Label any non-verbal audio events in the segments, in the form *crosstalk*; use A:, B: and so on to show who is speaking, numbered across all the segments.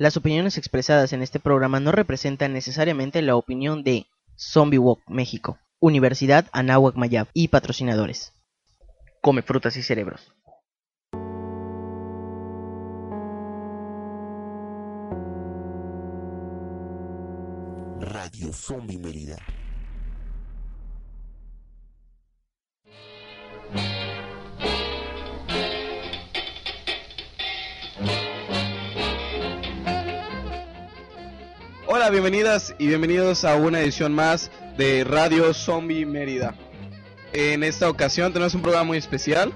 A: Las opiniones expresadas en este programa no representan necesariamente la opinión de Zombie Walk México, Universidad Anáhuac Mayab y patrocinadores. Come frutas y cerebros.
B: Radio Zombie Mérida.
C: Bienvenidas y bienvenidos a una edición más de Radio Zombie Mérida. En esta ocasión tenemos un programa muy especial.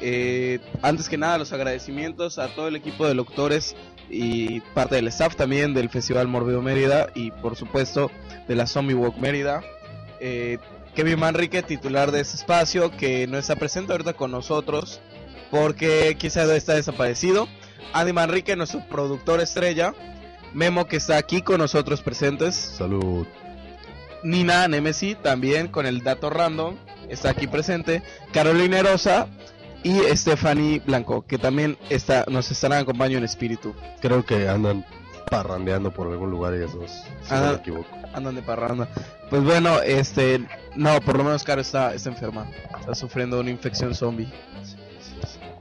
C: Eh, antes que nada, los agradecimientos a todo el equipo de locutores y parte del staff también del Festival Morbido Mérida y por supuesto de la Zombie Walk Mérida. Eh, Kevin Manrique, titular de este espacio, que no está presente ahorita con nosotros porque quizá está desaparecido. Andy Manrique, nuestro productor estrella. Memo, que está aquí con nosotros presentes.
D: Salud.
C: Nina Nemesi, también con el dato random, está aquí presente. Carolina Rosa y Stephanie Blanco, que también está, nos estarán acompañando en espíritu.
D: Creo que andan parrandeando por algún lugar ellas dos, si no me equivoco.
C: Andan de parranda. Pues bueno, este, no, por lo menos Caro está, está enferma. Está sufriendo una infección zombie.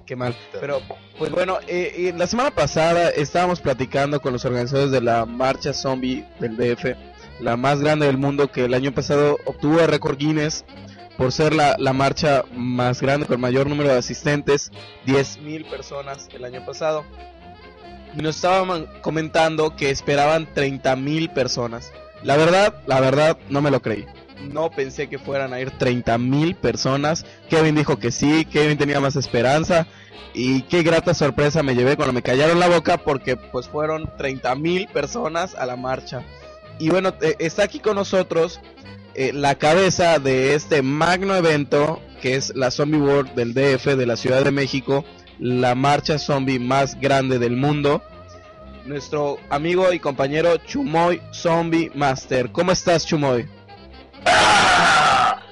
C: Qué mal. Pero, pues bueno, eh, eh, la semana pasada estábamos platicando con los organizadores de la marcha zombie del DF, la más grande del mundo que el año pasado obtuvo el récord Guinness por ser la, la marcha más grande con mayor número de asistentes, 10.000 personas el año pasado. Y nos estaban comentando que esperaban 30.000 personas. La verdad, la verdad, no me lo creí. No pensé que fueran a ir 30.000 personas. Kevin dijo que sí, Kevin tenía más esperanza. Y qué grata sorpresa me llevé cuando me callaron la boca porque pues fueron 30.000 personas a la marcha. Y bueno, eh, está aquí con nosotros eh, la cabeza de este magno evento que es la Zombie World del DF de la Ciudad de México, la marcha zombie más grande del mundo. Nuestro amigo y compañero Chumoy Zombie Master. ¿Cómo estás, Chumoy?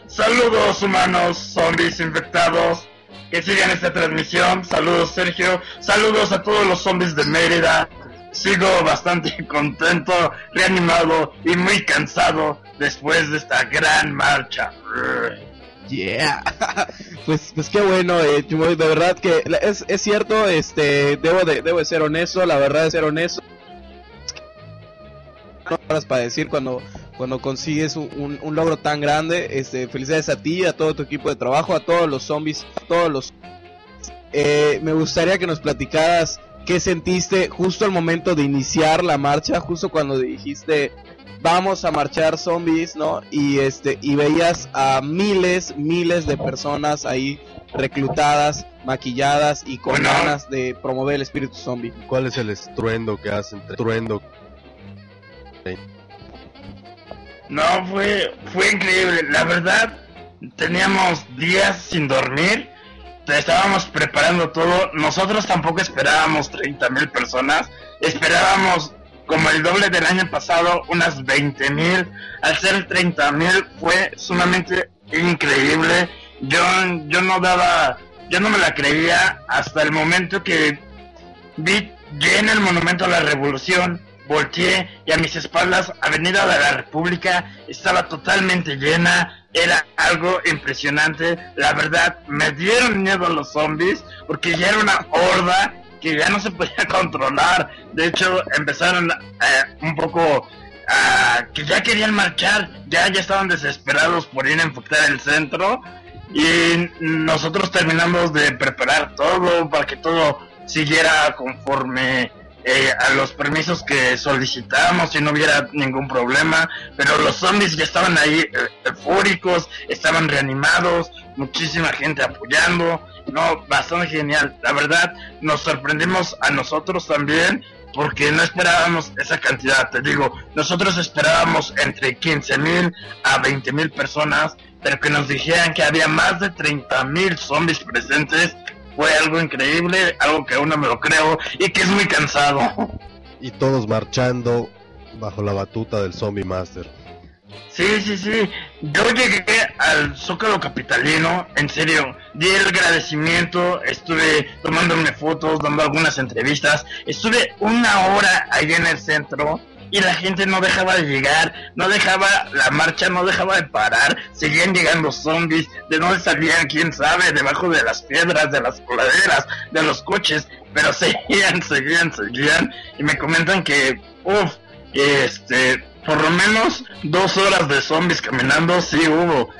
E: Saludos humanos, zombies infectados que sigan esta transmisión. Saludos Sergio, saludos a todos los zombies de Mérida. Sigo bastante *laughs* contento, reanimado y muy cansado después de esta gran marcha.
C: Yeah. *laughs* pues, pues qué bueno, eh, de verdad que es, es cierto, este, debo de, debo de ser honesto, la verdad de ser honesto. No para decir cuando, cuando consigues un, un- un logro tan grande, este, felicidades a ti, a todo tu equipo de trabajo, a todos los zombies, a todos los... Eh, me gustaría que nos platicaras qué sentiste justo al momento de iniciar la marcha, justo cuando dijiste vamos a marchar zombies, ¿no? Y este y veías a miles, miles de personas ahí reclutadas, maquilladas y con
E: Bueno.
C: ganas de promover el espíritu zombie.
D: ¿Cuál es el estruendo que hacen? Estruendo.
E: No, fue, fue increíble. La verdad, teníamos días sin dormir. Estábamos preparando todo. Nosotros tampoco esperábamos 30 mil personas. Esperábamos como el doble del año pasado, unas 20 mil. Al ser 30 mil fue sumamente increíble. Yo, yo no daba, yo no me la creía hasta el momento que vi lleno el monumento a la revolución, volteé y a mis espaldas Avenida de la República estaba totalmente llena, era algo impresionante, la verdad me dieron miedo a los zombies porque ya era una horda que ya no se podía *laughs* controlar, de hecho empezaron eh, un poco a que ya querían marchar, ya ya estaban desesperados por ir a infectar el centro. Y nosotros terminamos de preparar todo para que todo siguiera conforme eh, a los permisos que solicitamos y no hubiera ningún problema, pero los zombies ya estaban ahí eh, estaban reanimados, muchísima gente apoyando, no, bastante genial, la verdad nos sorprendimos a nosotros también porque no esperábamos esa cantidad, te digo, nosotros esperábamos entre 15 mil a 20 mil personas, pero que nos dijeran que había más de 30 mil zombies presentes, fue algo increíble, algo que aún no me lo creo y que es muy cansado. *laughs*
D: Y todos marchando bajo la batuta del Zombie Master.
E: Sí, sí, sí. Yo llegué al Zócalo Capitalino, en serio, di el agradecimiento, estuve tomándome fotos, dando algunas entrevistas, estuve una hora ahí en el centro y la gente no dejaba de llegar, no dejaba la marcha, no dejaba de parar, seguían llegando zombies, de dónde salían, quién sabe, debajo de las piedras, de las coladeras, de los coches, pero *laughs* seguían, seguían, seguían y me comentan que, uff, este, por lo menos dos horas de zombies caminando, sí hubo,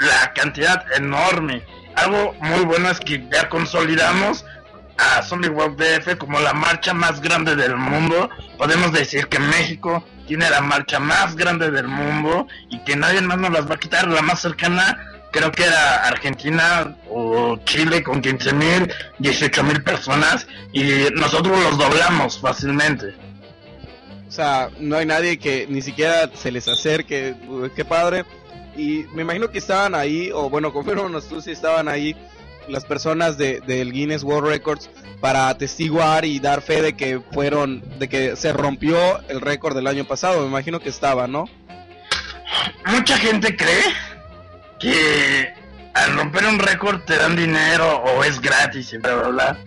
E: la cantidad enorme. Algo muy bueno es que ya consolidamos a Zombie Walk DF como la marcha más grande del mundo. Podemos decir que México tiene la marcha más grande del mundo y que nadie más nos las va a quitar. La más cercana creo que era Argentina o Chile con 15 mil, 18 mil personas y nosotros los doblamos fácilmente.
C: O sea, no hay nadie que ni siquiera se les acerque. Qué padre. Y me imagino que estaban ahí, o bueno, *laughs* confírmanos tú si estaban ahí las personas de, del Guinness World Records para atestiguar y dar fe de que fueron, de que se rompió el récord del año pasado. Me imagino que estaba, ¿no?
E: Mucha gente cree que al romper un récord te dan dinero o es gratis bla bla bla.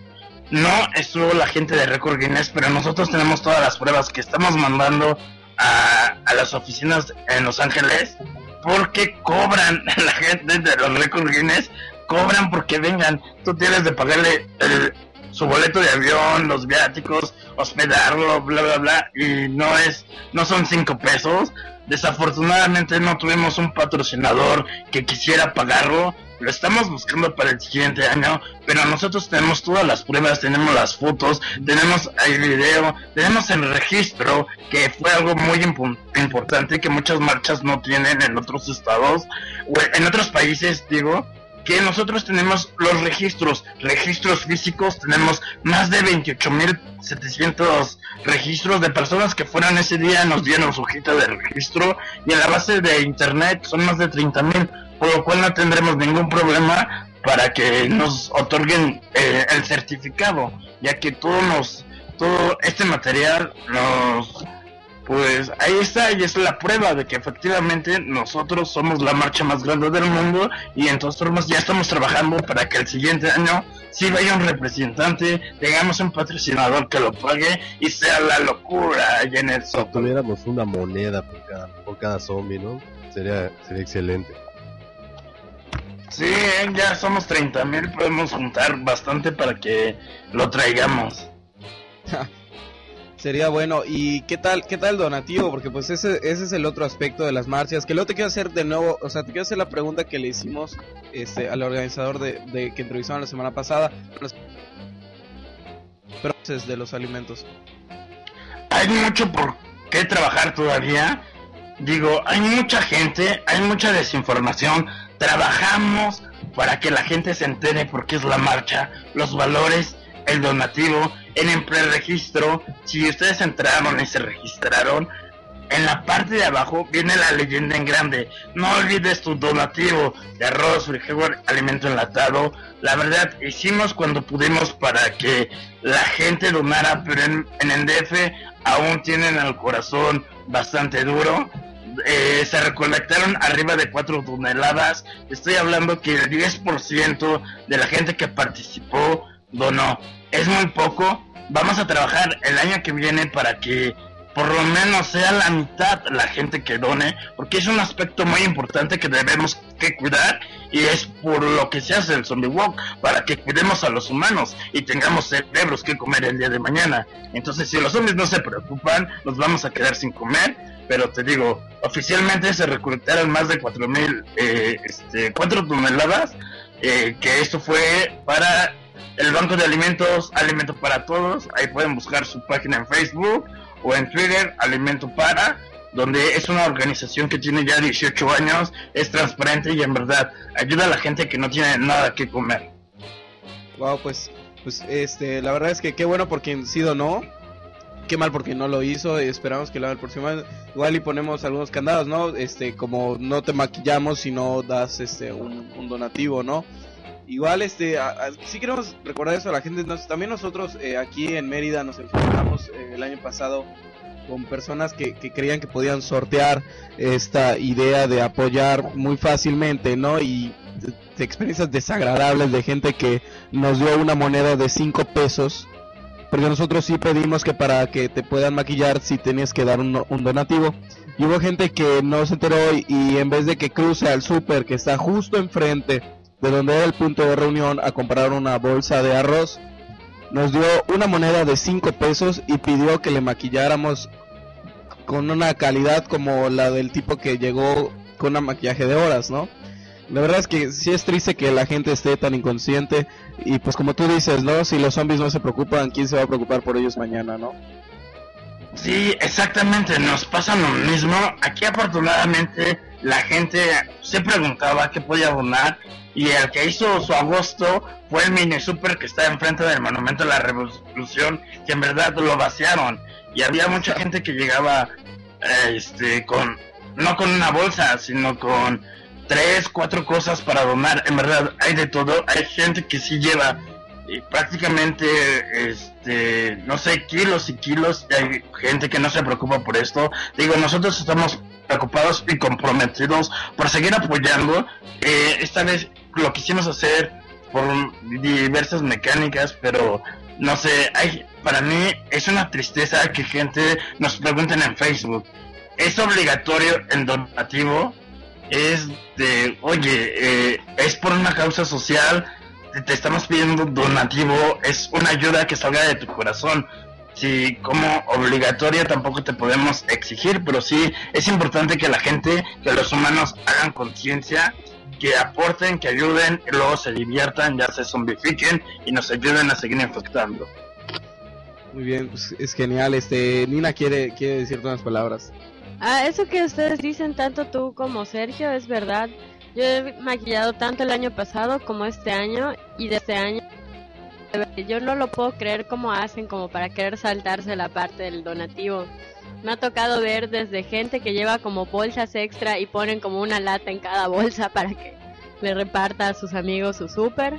E: No estuvo la gente de Récord Guinness, pero nosotros tenemos todas las pruebas que estamos mandando a, a las oficinas en Los Ángeles porque cobran *laughs* la gente de los Récord Guinness, cobran porque vengan. Tú tienes de pagarle el- su boleto de avión, los viáticos, hospedarlo, bla bla bla, y no es, no son cinco pesos. Desafortunadamente no tuvimos un patrocinador que quisiera pagarlo. Lo estamos buscando para el siguiente año, pero nosotros tenemos todas las pruebas, tenemos las fotos, tenemos el video, tenemos el registro, que fue algo muy importante que muchas marchas no tienen en otros estados, en otros países, digo, que nosotros tenemos los registros, registros físicos, tenemos más de 28.700 registros de personas que fueron ese día, nos dieron su hojita de registro y en la base de internet son más de 30.000, por lo cual no tendremos ningún problema para que nos otorguen eh, el certificado, ya que todo nos, todo este material nos pues ahí está y es la prueba de que efectivamente nosotros somos la marcha más grande del mundo y entonces formas ya estamos trabajando para que el siguiente año sí vaya un representante, tengamos un patrocinador que lo pague y sea la locura allá en el
D: Si tuviéramos una moneda por cada, por cada zombie, ¿no? Sería, sería excelente.
E: Sí, eh, ya somos 30 mil, podemos juntar bastante para que lo traigamos. *laughs*
C: Sería bueno. ¿Y qué tal, qué tal donativo? Porque pues ese, ese es el otro aspecto de las marchas. Que luego te quiero hacer de nuevo, o sea, te quiero hacer la pregunta que le hicimos este, al organizador de, de que entrevistaron la semana pasada. Precios de los alimentos.
E: hay mucho por qué trabajar todavía. Digo, hay mucha gente, hay mucha desinformación. Trabajamos para que la gente se entere por qué es la marcha, los valores, el donativo, en el preregistro. Si ustedes entraron y se registraron, en la parte de abajo viene la leyenda en grande. No olvides tu donativo de arroz, frijol, alimento enlatado. La verdad, hicimos cuando pudimos para que la gente donara, pero en, en el DF aún tienen el corazón bastante duro. Eh, se recolectaron arriba de 4 toneladas. Estoy hablando que el 10% de la gente que participó donó. Es muy poco. Vamos a trabajar el año que viene para que por lo menos sea la mitad la gente que done, porque es un aspecto muy importante que debemos que cuidar y es por lo que se hace el zombie walk, para que cuidemos a los humanos y tengamos cerebros que comer el día de mañana. Entonces, si los zombies no se preocupan, nos vamos a quedar sin comer, pero te digo, oficialmente se recolectaron más de 4.000, eh, este, 4 toneladas, eh, que esto fue para el Banco de Alimentos, Alimento para Todos, ahí pueden buscar su página en Facebook o en Twitter, Alimento para, donde es una organización que tiene ya 18 años, es transparente y en verdad ayuda a la gente que no tiene nada que comer.
C: Wow, pues, pues este, la verdad es que qué bueno por quien sí donó. Qué mal porque no lo hizo. Esperamos que próximo año. Igual y ponemos algunos candados, ¿no? Este, como no te maquillamos si no das este un donativo, ¿no? Igual, este, a- a- sí queremos recordar eso a la gente. También nosotros eh, aquí en Mérida nos enfrentamos eh, el año pasado con personas que, que creían que podían sortear esta idea de apoyar muy fácilmente, ¿no? Y de, experiencias desagradables de gente que nos dio una moneda de 5 pesos porque nosotros sí pedimos que para que te puedan maquillar si tenías que dar un, un donativo. Y hubo gente que no se enteró y, y en vez de que cruce al súper que está justo enfrente de donde era el punto de reunión a comprar una bolsa de arroz, nos dio una moneda de 5 pesos y pidió que le maquilláramos con una calidad como la del tipo que llegó con un maquillaje de horas, ¿no? La verdad es que sí es triste que la gente esté tan inconsciente y pues como tú dices, ¿no? Si los zombies no se preocupan, ¿quién se va a preocupar por ellos mañana, no?
E: Sí, exactamente, nos pasa lo mismo. Aquí afortunadamente la gente se preguntaba qué podía donar y el que hizo su agosto fue el mini super que está enfrente del monumento de la revolución, que en verdad lo vaciaron y había mucha gente que llegaba eh, este con no con una bolsa, sino con tres, cuatro cosas para donar. En verdad hay de todo, hay gente que sí lleva y prácticamente este no sé kilos y kilos hay gente que no se preocupa por esto. Digo nosotros estamos preocupados y comprometidos por seguir apoyando. Eh, esta vez lo quisimos hacer por diversas mecánicas pero no sé hay para mí es una tristeza que gente nos pregunten en Facebook. Es obligatorio el donativo es de oye eh, es por una causa social te estamos pidiendo donativo, es una ayuda que salga de tu corazón. Si como obligatoria tampoco te podemos exigir, pero sí es importante que la gente, que los humanos hagan conciencia, que aporten, que ayuden, y luego se diviertan, ya se zombifiquen y nos ayuden a seguir infectando.
C: Muy bien, pues es genial. Este, Nina quiere, quiere decirte unas palabras.
B: Ah, eso que ustedes dicen, tanto tú como Sergio, es verdad. Yo he maquillado tanto el año pasado como este año y de este año yo no lo puedo creer como hacen como para querer saltarse la parte del donativo. Me ha tocado ver desde gente que lleva como bolsas extra y ponen como una lata en cada bolsa para que le reparta a sus amigos su súper.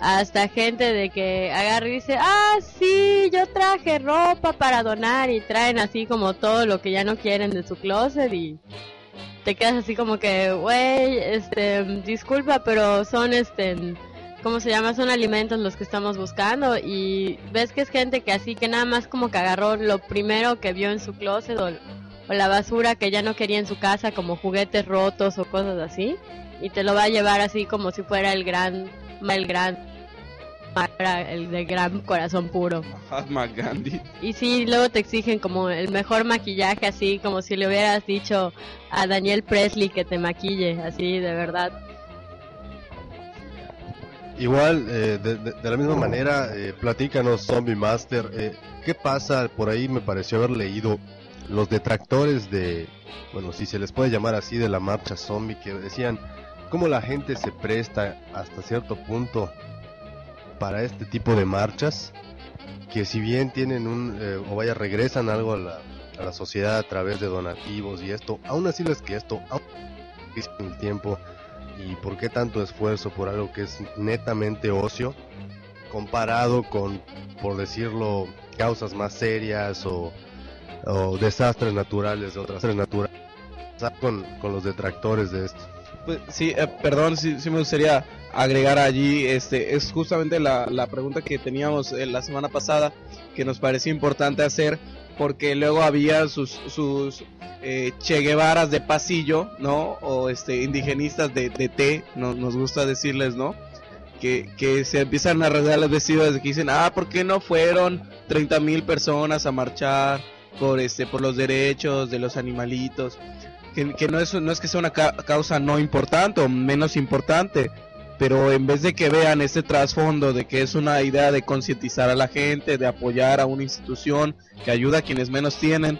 B: Hasta gente de que agarra y dice, ah, sí, yo traje ropa para donar y traen así como todo lo que ya no quieren de su closet y te quedas así como que, güey, este, disculpa, pero son, este, ¿cómo se llama? Son alimentos los que estamos buscando y ves que es gente que así que nada más como que agarró lo primero que vio en su closet o, o la basura que ya no quería en su casa como juguetes rotos o cosas así y te lo va a llevar así como si fuera el gran, el gran el de gran corazón puro.
C: Mahatma Gandhi.
B: Y sí, luego te exigen como el mejor maquillaje, así como si le hubieras dicho a Daniel Presley que te maquille, así de verdad.
D: Igual, eh, de, de, de, la misma manera, eh, platícanos, Zombie Master, eh, ¿qué pasa? Por ahí me pareció haber leído los detractores de, bueno, si se les puede llamar así, de la marcha zombie, que decían cómo la gente se presta hasta cierto punto para este tipo de marchas que si bien tienen un eh, o vaya regresan algo a la, a la, sociedad a través de donativos y esto aún así es que esto aún el tiempo y por qué tanto esfuerzo por algo que es netamente ocio comparado con por decirlo causas más serias o, o desastres naturales de otras naturales con, con los detractores de esto
C: pues, sí, eh, perdón, sí, sí, me gustaría agregar allí, este, es justamente la, la pregunta que teníamos eh, la semana pasada, que nos parecía importante hacer, porque luego había sus, sus eh, Che de pasillo, ¿no? O este, indigenistas de, de té, no, nos gusta decirles, ¿no? Que, que se empiezan a rasgar las vestidos que dicen, ah, ¿por qué no fueron 30 mil personas a marchar por, este, por los derechos de los animalitos? Que, que no, es, no es que sea una ca causa no importante o menos importante, pero en vez de que vean ese trasfondo de que es una idea de concientizar a la gente, de apoyar a una institución que ayuda a quienes menos tienen,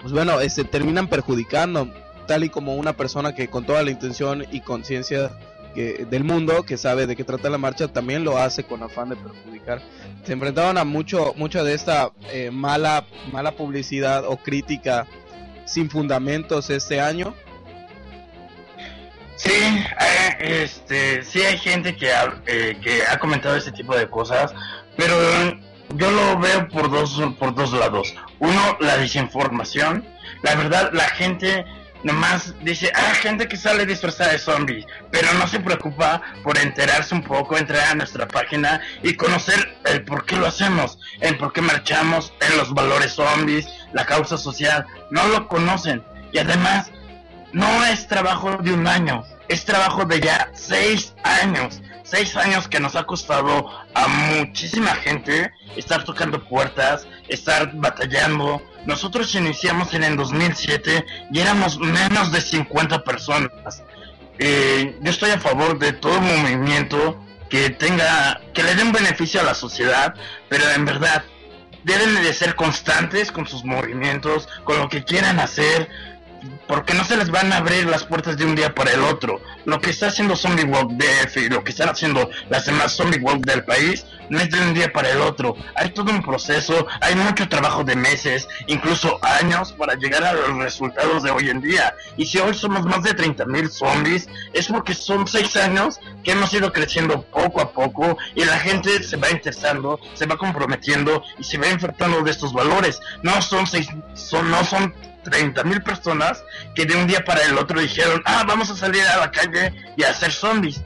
C: pues bueno, este, terminan perjudicando, tal y como una persona que con toda la intención y conciencia del mundo, que sabe de qué trata la marcha, también lo hace con afán de perjudicar. Se enfrentaban a mucho, mucho de esta eh, mala, mala publicidad o crítica sin fundamentos este año?
E: Sí, eh, este, sí hay gente que ha, eh, que ha comentado este tipo de cosas, pero yo lo veo por dos, por dos lados. Uno, la desinformación. La verdad, la gente nomás dice, ah, gente que sale disfrazada de zombies, pero no se preocupa por enterarse un poco, entrar a nuestra página y conocer el por qué lo hacemos, el por qué marchamos, en los valores zombies, la causa social, no lo conocen. Y además, no es trabajo de un año, es trabajo de ya seis años seis años que nos ha costado a muchísima gente estar tocando puertas, estar batallando. Nosotros iniciamos en el 2007 y éramos menos de 50 personas. Eh, yo estoy a favor de todo movimiento que tenga, que le den beneficio a la sociedad, pero en verdad deben de ser constantes con sus movimientos, con lo que quieran hacer, porque no se les van a abrir las puertas de un día para el otro. Lo que está haciendo Zombie Walk DF y lo que están haciendo las demás Zombie Walk del país no es de un día para el otro. Hay todo un proceso, hay mucho trabajo de meses, incluso años para llegar a los resultados de hoy en día. Y si hoy somos más de 30.000 zombies, es porque son seis años que hemos ido creciendo poco a poco y la gente se va interesando, se va comprometiendo y se va infectando de estos valores. No son seis, son, no son 30 mil personas que de un día para el otro dijeron, ah, vamos a salir a la calle y a hacer zombies.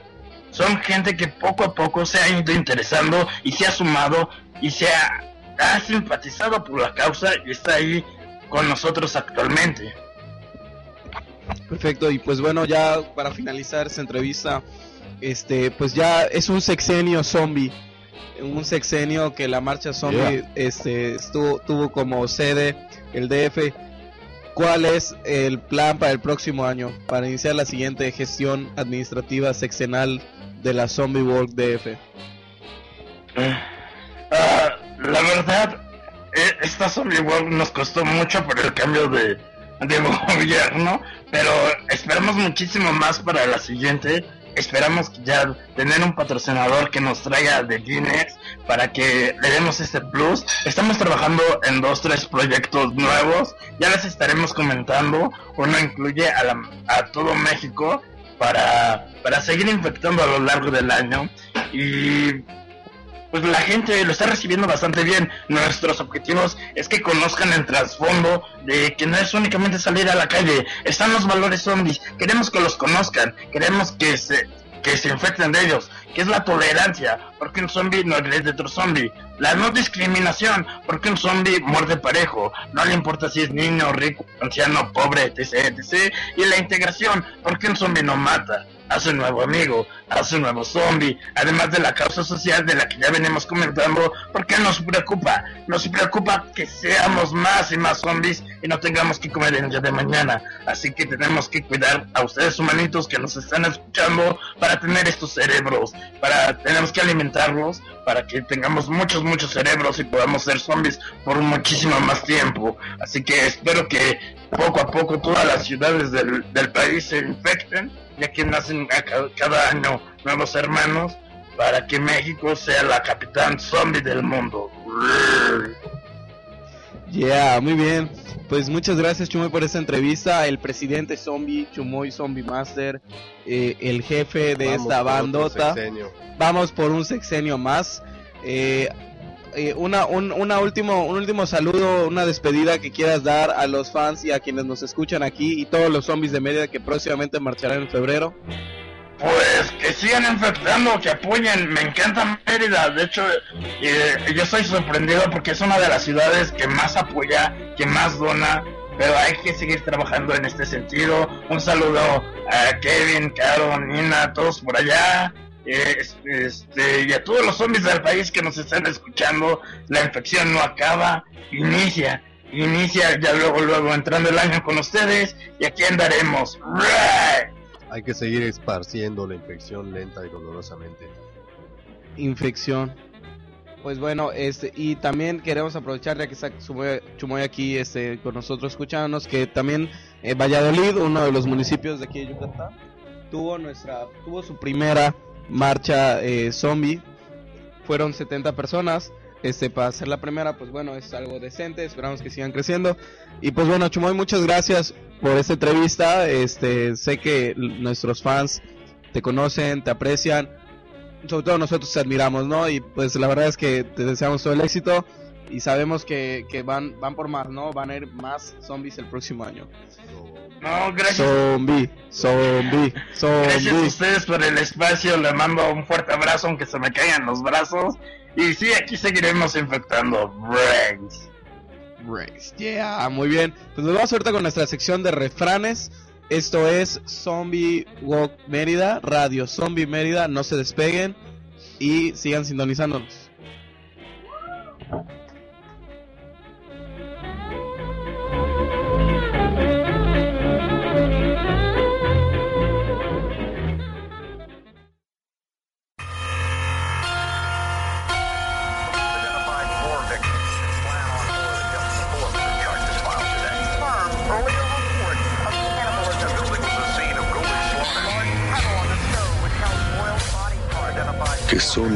E: Son gente que poco a poco se ha ido interesando y se ha sumado y se ha, simpatizado por la causa y está ahí con nosotros actualmente.
C: Perfecto, y pues bueno, ya para finalizar esta entrevista, este, pues ya es un sexenio zombie, un sexenio que la marcha zombie este, estuvo, tuvo como sede el DF ¿Cuál es el plan para el próximo año para iniciar la siguiente gestión administrativa sexenal de la Zombie World DF?
E: Ah, la verdad, e, esta Zombie World nos costó mucho por el cambio de, de *laughs* gobierno, pero esperamos muchísimo más para la siguiente esperamos ya tener un patrocinador que nos traiga de Guinness para que le demos este plus. Estamos trabajando en dos, tres proyectos nuevos. Ya les estaremos comentando. Uno incluye a, a todo México para, para seguir infectando a lo largo del año. Y pues la gente lo está recibiendo bastante bien. Nuestros objetivos es que conozcan el trasfondo de que no es únicamente salir a la calle, están los valores zombies, queremos que los conozcan, queremos que se que se infecten de ellos, que es la tolerancia, porque un zombie no es de otro zombie, la no discriminación, porque un zombie muerde parejo, no le importa si es niño, rico, anciano, pobre, etc, etc, y la integración, porque un zombie no mata, hace un nuevo amigo, hace un nuevo zombie, además de la causa social de la que ya venimos comentando, porque nos preocupa, nos preocupa que seamos más y más zombies y no tengamos que comer el día de mañana, así que tenemos que cuidar a ustedes humanitos que nos están escuchando para tener estos cerebros, para tenemos que alimentarlos para que tengamos muchos muchos cerebros y podamos ser zombies por muchísimo más tiempo, así que espero que poco a poco todas las ciudades del, del país se infecten ya que nacen cada año nuevos hermanos para que México sea la capitán zombie del mundo.
C: Yeah, muy bien. Pues muchas gracias Chumoy por esta entrevista. El presidente zombie, Chumoy Zombie Master, eh, el jefe de esta bandota. Vamos por un sexenio más. Eh, eh, una, un, una último, un último saludo, una despedida que quieras dar a los fans y a quienes nos escuchan aquí y todos los zombies de media que próximamente marcharán en febrero.
E: Pues que sigan infectando, que apoyen. Me encanta Mérida. De hecho, eh, yo estoy sorprendido porque es una de las ciudades que más apoya, que más dona. Pero hay que seguir trabajando en este sentido. Un saludo a Kevin, Caro, Nina, todos por allá este, y a todos los zombies del país que nos están escuchando, la infección no acaba, inicia, inicia ya luego, luego entrando el año con ustedes y aquí andaremos.
D: Hay que seguir esparciendo la infección lenta y dolorosamente.
C: Infección. Pues bueno, este, y también queremos aprovechar ya que está Chumoy aquí este, con nosotros escuchándonos, que también eh, Valladolid, uno de los municipios de aquí de Yucatán, tuvo nuestra, tuvo su primera marcha eh, zombie. Fueron 70 personas. Este, para hacer la primera, pues bueno, es algo decente. Esperamos que sigan creciendo. Y pues bueno, Chumoy, muchas gracias por esta entrevista. Este, sé que nuestros fans te conocen, te aprecian. sobre todo nosotros te admiramos, ¿no? Y pues la verdad es que te deseamos todo el éxito y sabemos que, que van, van por más, ¿no? Van a ir más zombies el próximo año.
E: No, gracias.
C: Zombie, zombie,
E: Gracias a
C: zombie.
E: ustedes por el espacio, le mando un fuerte abrazo aunque se me caigan los brazos. Y sí, aquí seguiremos infectando brains.
C: Brace. Yeah, muy bien. Pues nos vamos ahorita con nuestra sección de refranes. Esto es Zombie Walk Mérida, Radio Zombie Mérida. No se despeguen y sigan sintonizándonos.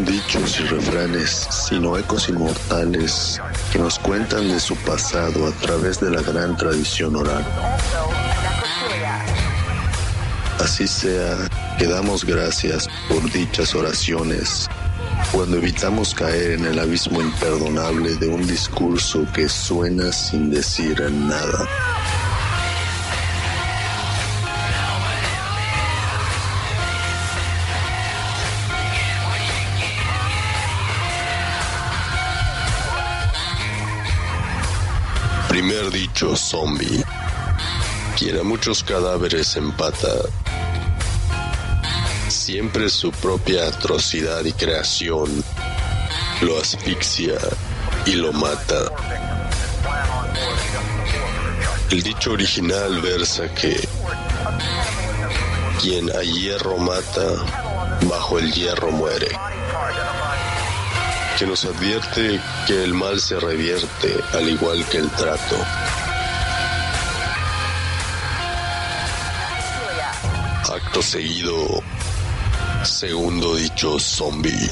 F: Dichos y refranes, sino ecos inmortales que nos cuentan de su pasado a través de la gran tradición oral. Así sea, que damos gracias por dichas oraciones cuando evitamos caer en el abismo imperdonable de un discurso que suena sin decir nada. Primer dicho zombie. Quien a muchos cadáveres empata, siempre su propia atrocidad y creación lo asfixia y lo mata. El dicho original versa que quien a hierro mata, bajo el hierro muere que nos advierte que el mal se revierte al igual que el trato. Acto seguido, segundo dicho zombie.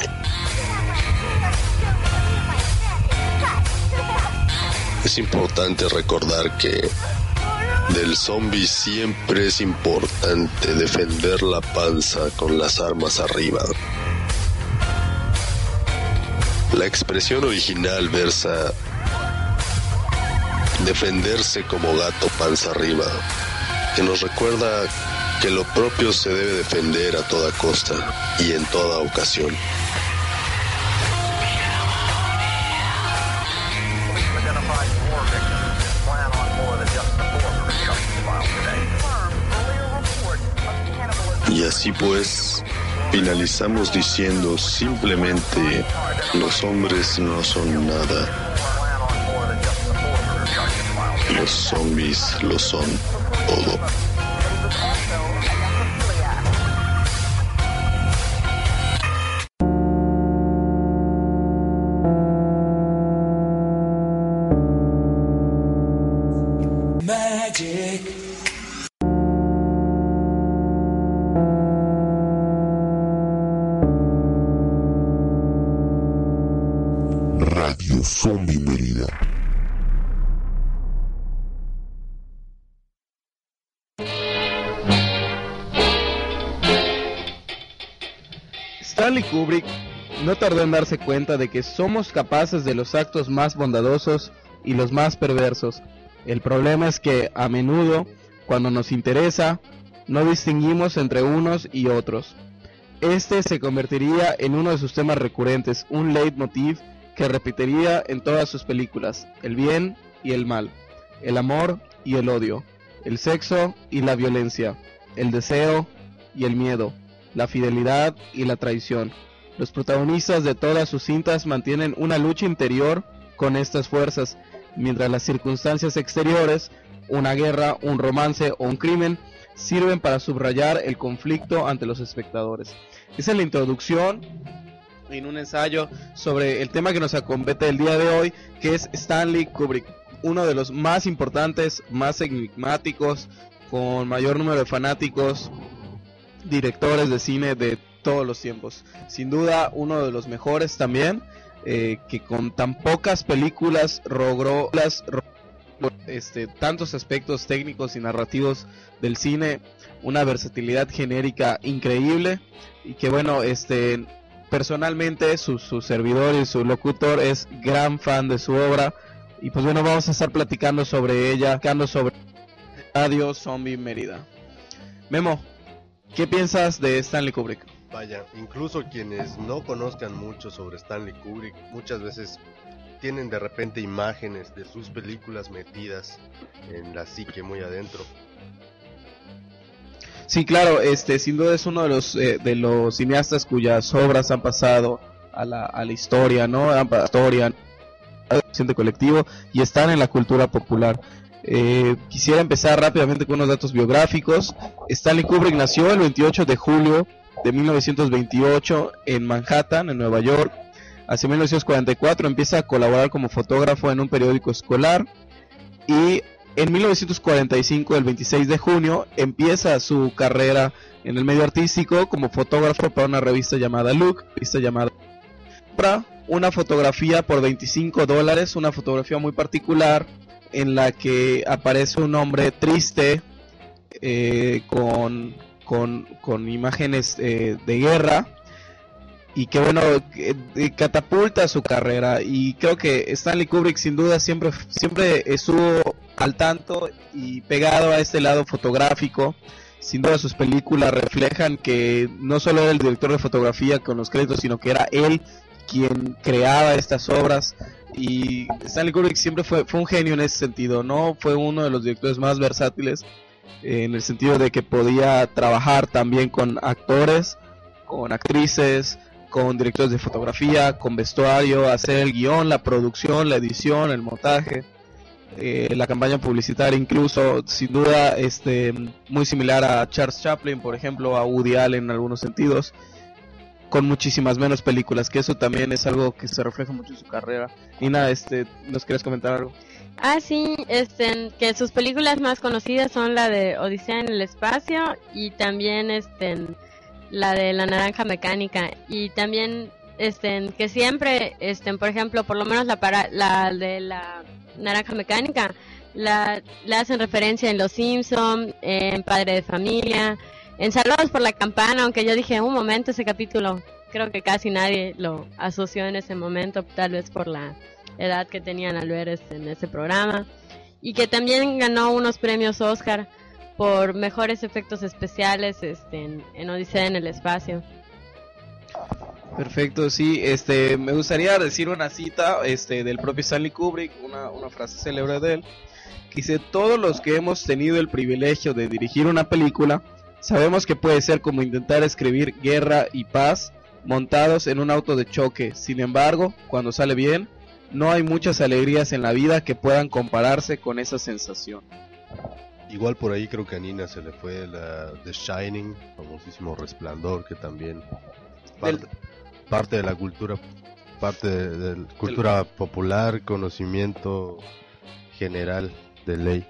F: Es importante recordar que del zombie siempre es importante defender la panza con las armas arriba. La expresión original versa defenderse como gato panza arriba, que nos recuerda que lo propio se debe defender a toda costa y en toda ocasión. Y así pues, finalizamos diciendo simplemente, los hombres no son nada. Los zombies lo son todo.
G: Zombie Mérida.
C: Stanley Kubrick no tardó en darse cuenta de que somos capaces de los actos más bondadosos y los más perversos. El problema es que a menudo, cuando nos interesa, no distinguimos entre unos y otros. Este se convertiría en uno de sus temas recurrentes, un leitmotiv que repetiría en todas sus películas, el bien y el mal, el amor y el odio, el sexo y la violencia, el deseo y el miedo, la fidelidad y la traición. Los protagonistas de todas sus cintas mantienen una lucha interior con estas fuerzas, mientras las circunstancias exteriores, una guerra, un romance o un crimen, sirven para subrayar el conflicto ante los espectadores. Esa es la introducción en un ensayo sobre el tema que nos acompete el día de hoy, que es Stanley Kubrick, uno de los más importantes, más enigmáticos, con mayor número de fanáticos, directores de cine de todos los tiempos. Sin duda, uno de los mejores también, eh, que con tan pocas películas logró las este, tantos aspectos técnicos y narrativos del cine, una versatilidad genérica increíble y que bueno, este personalmente su, su servidor y su locutor es gran fan de su obra y pues bueno vamos a estar platicando sobre ella, platicando sobre Radio Zombie Mérida. Memo, ¿qué piensas de Stanley Kubrick?
D: Vaya, incluso quienes no conozcan mucho sobre Stanley Kubrick, muchas veces tienen de repente imágenes de sus películas metidas en la psique muy adentro.
C: Sí, claro, este sin duda es uno de los eh, de los cineastas cuyas obras han pasado a la, a la historia, ¿no? Han pasado a la historia, al colectivo y están en la cultura popular. Eh, quisiera empezar rápidamente con unos datos biográficos. Stanley Kubrick nació el 28 de julio de 1928 en Manhattan, en Nueva York. Hacia 1944 empieza a colaborar como fotógrafo en un periódico escolar y en 1945, el 26 de junio, empieza su carrera en el medio artístico como fotógrafo para una revista llamada Look, revista llamada una fotografía por 25 dólares, una fotografía muy particular en la que aparece un hombre triste eh, con, con, imágenes eh, de guerra y que bueno eh, catapulta su carrera. Y creo que Stanley Kubrick sin duda siempre siempre estuvo al tanto y pegado a este lado fotográfico sin duda sus películas reflejan que no solo era el director de fotografía con los créditos sino que era él quien creaba estas obras. Y Stanley Kubrick siempre fue, fue un genio en ese sentido no fue uno de los directores más versátiles en el sentido de que podía trabajar también con actores con actrices con directores de fotografía, con vestuario, hacer el guion, la producción, la edición, el montaje, eh, la campaña publicitaria incluso, sin duda, este, muy similar a Charles Chaplin, por ejemplo, a Woody Allen en algunos sentidos, con muchísimas menos películas, que eso también es algo que se refleja mucho en su carrera. Nada, este, ¿nos quieres comentar algo?
B: Ah, sí, este, que sus películas más conocidas son la de Odisea en el espacio y también este la de la naranja mecánica y también este que siempre este por ejemplo por lo menos la para la de la naranja mecánica la, hacen referencia en Los Simpson en Padre de Familia en Saludos por la Campana aunque yo dije un momento ese capítulo creo que casi nadie lo asoció en ese momento tal vez por la edad que tenían al ver este, en ese programa y que también ganó unos premios Oscar por mejores efectos especiales este, en, Odisea en el espacio.
C: Perfecto, sí, este, me gustaría decir una cita este, del propio Stanley Kubrick, una, una frase célebre de él, que dice, todos los que hemos tenido el privilegio de dirigir una película, sabemos que puede ser como intentar escribir guerra y paz montados en un auto de choque, sin embargo, cuando sale bien, no hay muchas alegrías en la vida que puedan compararse con esa sensación.
D: Igual por ahí creo que a Nina se le fue la The Shining, famosísimo resplandor, que también parte de la cultura, parte de, cultura popular, conocimiento general de ley.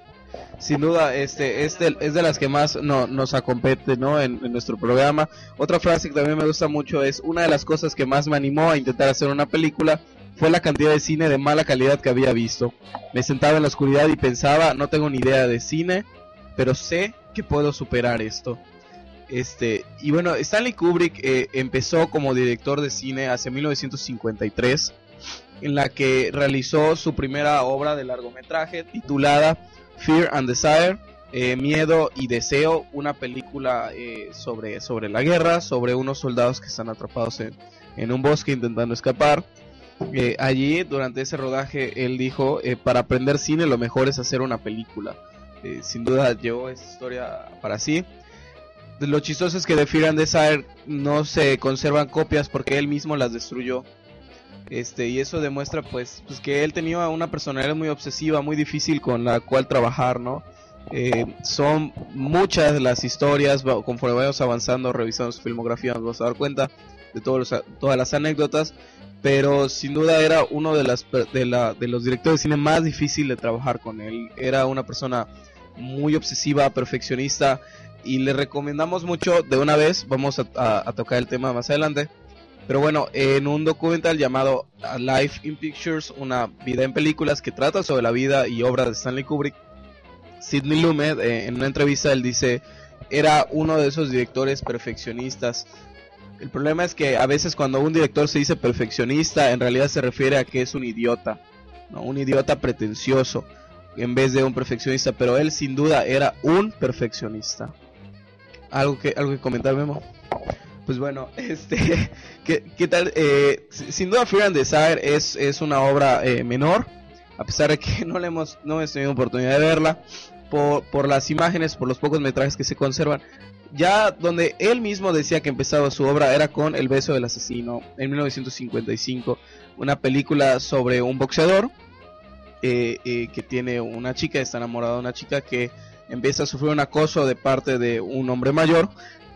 C: Sin duda, este, es de las que más no, nos acompete ¿no? En, en, nuestro programa. Otra frase que también me gusta mucho es, una de las cosas que más me animó a intentar hacer una película fue la cantidad de cine de mala calidad que había visto. Me sentaba en la oscuridad y pensaba, no tengo ni idea de cine, pero sé que puedo superar esto. Este, y bueno, Stanley Kubrick eh, empezó como director de cine hace 1953, en la que realizó su primera obra de largometraje titulada Fear and Desire, eh, Miedo y Deseo, una película eh, sobre, sobre la guerra, sobre unos soldados que están atrapados en, en un bosque intentando escapar. allí, durante ese rodaje, él dijo, para aprender cine lo mejor es hacer una película. Eh, sin duda llevó esa historia para sí. Lo chistoso es que de Fear Desire no se conservan copias porque él mismo las destruyó. Este, y eso demuestra pues, pues que él tenía una personalidad muy obsesiva, muy difícil con la cual trabajar, ¿no? Eh, son muchas las historias, conforme vayamos avanzando, revisando su filmografía, nos vamos a dar cuenta de todas las anécdotas, pero sin duda era uno de, las, de, la, de los directores de cine más difícil de trabajar con él. Era una persona muy obsesiva, perfeccionista y le recomendamos mucho de una vez, vamos a, tocar el tema más adelante, pero bueno, en un documental llamado Life in Pictures, una vida en películas que trata sobre la vida y obra de Stanley Kubrick, Sidney Lumet, eh, en una entrevista él dice, era uno de esos directores perfeccionistas El problema es que a veces cuando un director se dice perfeccionista, en realidad se refiere a que es un idiota, un idiota pretencioso en vez de un perfeccionista, pero él sin duda era un perfeccionista. ¿Algo que, algo que comentar, Memo? Pues bueno, *laughs* este, ¿qué, tal? Eh, sin duda Fear and Desire es, es una obra eh, menor, a pesar de que *laughs* no le hemos, no hemos tenido oportunidad de verla, por, por las imágenes, por los pocos metrajes que se conservan. Ya donde él mismo decía que empezaba su obra era con El beso del asesino, en 1955, una película sobre un boxeador eh, eh, que tiene una chica, está enamorada de una chica que empieza a sufrir un acoso de parte de un hombre mayor.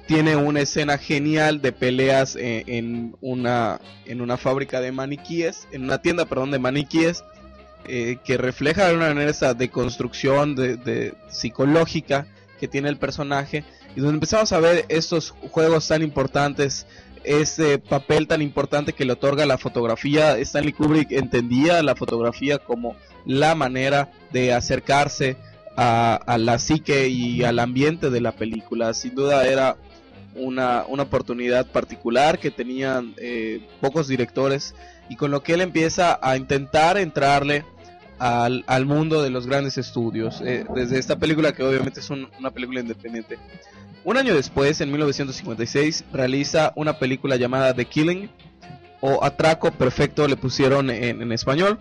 C: Tiene una escena genial de peleas eh, en, una, en una fábrica de maniquíes, en una tienda, perdón, de maniquíes, que refleja de una manera esa deconstrucción de, psicológica que tiene el personaje y donde empezamos a ver estos juegos tan importantes ese papel tan importante que le otorga la fotografía. Stanley Kubrick entendía la fotografía como la manera de acercarse a, la psique y al ambiente de la película. Sin duda era una, oportunidad particular que tenían eh, pocos directores y con lo que él empieza a intentar entrarle al, mundo de los grandes estudios. Eh, desde esta película que obviamente es una película independiente. Un año después, en 1956, realiza una película llamada The Killing o Atraco Perfecto le pusieron en español